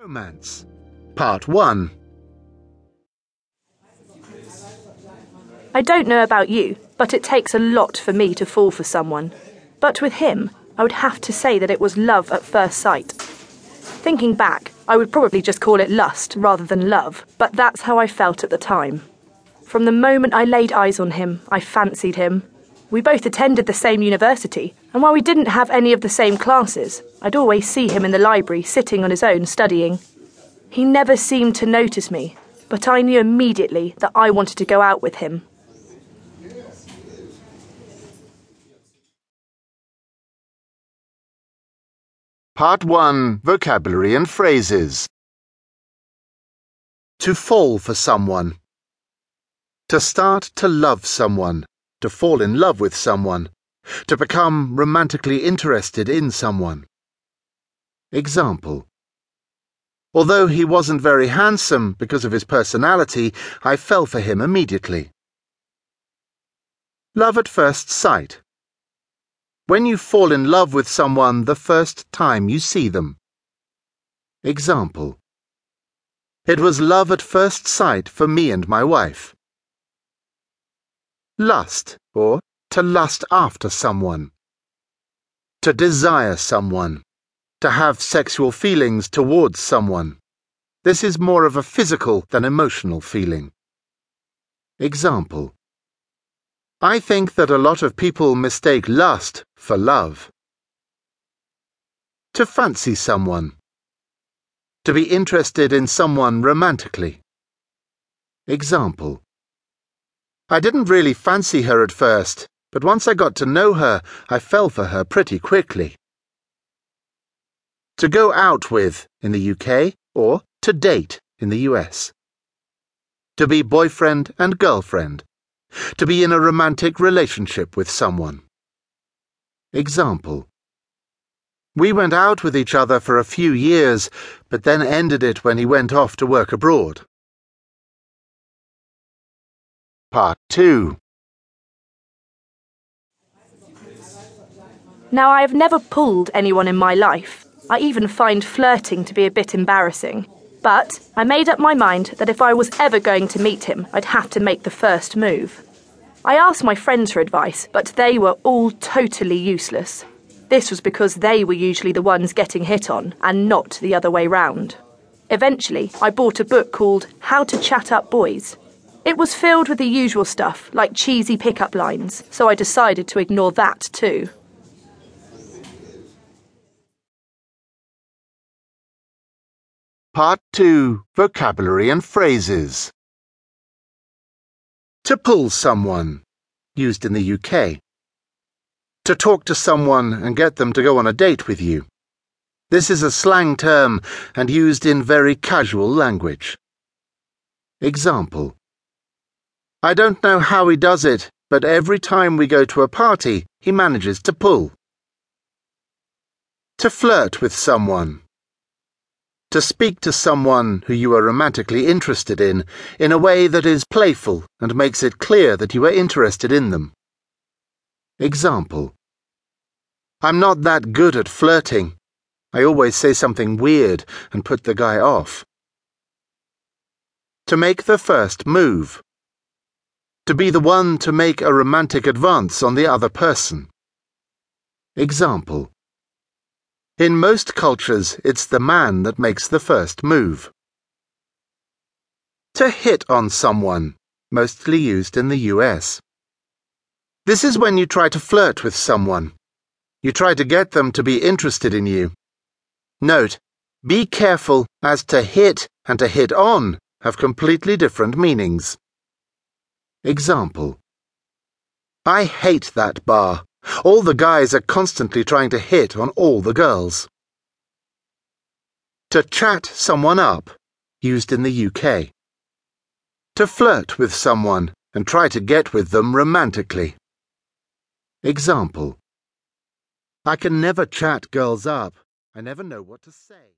Romance Part 1 I don't know about you, but it takes a lot for me to fall for someone. But with him, I would have to say that it was love at first sight. Thinking back, I would probably just call it lust rather than love, but that's how I felt at the time. From the moment I laid eyes on him, I fancied him. We both attended the same university, and while we didn't have any of the same classes, I'd always see him in the library sitting on his own studying. He never seemed to notice me, but I knew immediately that I wanted to go out with him. Part 1 Vocabulary and Phrases To fall for someone. To start to love someone. To fall in love with someone. To become romantically interested in someone. Example Although he wasn't very handsome because of his personality, I fell for him immediately. Love at first sight. When you fall in love with someone the first time you see them. Example It was love at first sight for me and my wife. Lust, or to lust after someone. To desire someone. To have sexual feelings towards someone. This is more of a physical than emotional feeling. Example I think that a lot of people mistake lust for love. To fancy someone. To be interested in someone romantically. Example I didn't really fancy her at first, but once I got to know her, I fell for her pretty quickly. To go out with in the UK or to date in the US. To be boyfriend and girlfriend. To be in a romantic relationship with someone. Example We went out with each other for a few years, but then ended it when he went off to work abroad. Part 2 Now, I have never pulled anyone in my life. I even find flirting to be a bit embarrassing. But I made up my mind that if I was ever going to meet him, I'd have to make the first move. I asked my friends for advice, but they were all totally useless. This was because they were usually the ones getting hit on, and not the other way round. Eventually, I bought a book called How to Chat Up Boys. It was filled with the usual stuff, like cheesy pickup lines, so I decided to ignore that too. Part 2 Vocabulary and Phrases To pull someone, used in the UK. To talk to someone and get them to go on a date with you. This is a slang term and used in very casual language. Example I don't know how he does it, but every time we go to a party, he manages to pull. To flirt with someone. To speak to someone who you are romantically interested in in a way that is playful and makes it clear that you are interested in them. Example I'm not that good at flirting. I always say something weird and put the guy off. To make the first move. To be the one to make a romantic advance on the other person. Example in most cultures, it's the man that makes the first move. To hit on someone, mostly used in the US. This is when you try to flirt with someone. You try to get them to be interested in you. Note, be careful as to hit and to hit on have completely different meanings. Example I hate that bar. All the guys are constantly trying to hit on all the girls. To chat someone up, used in the UK. To flirt with someone and try to get with them romantically. Example I can never chat girls up. I never know what to say.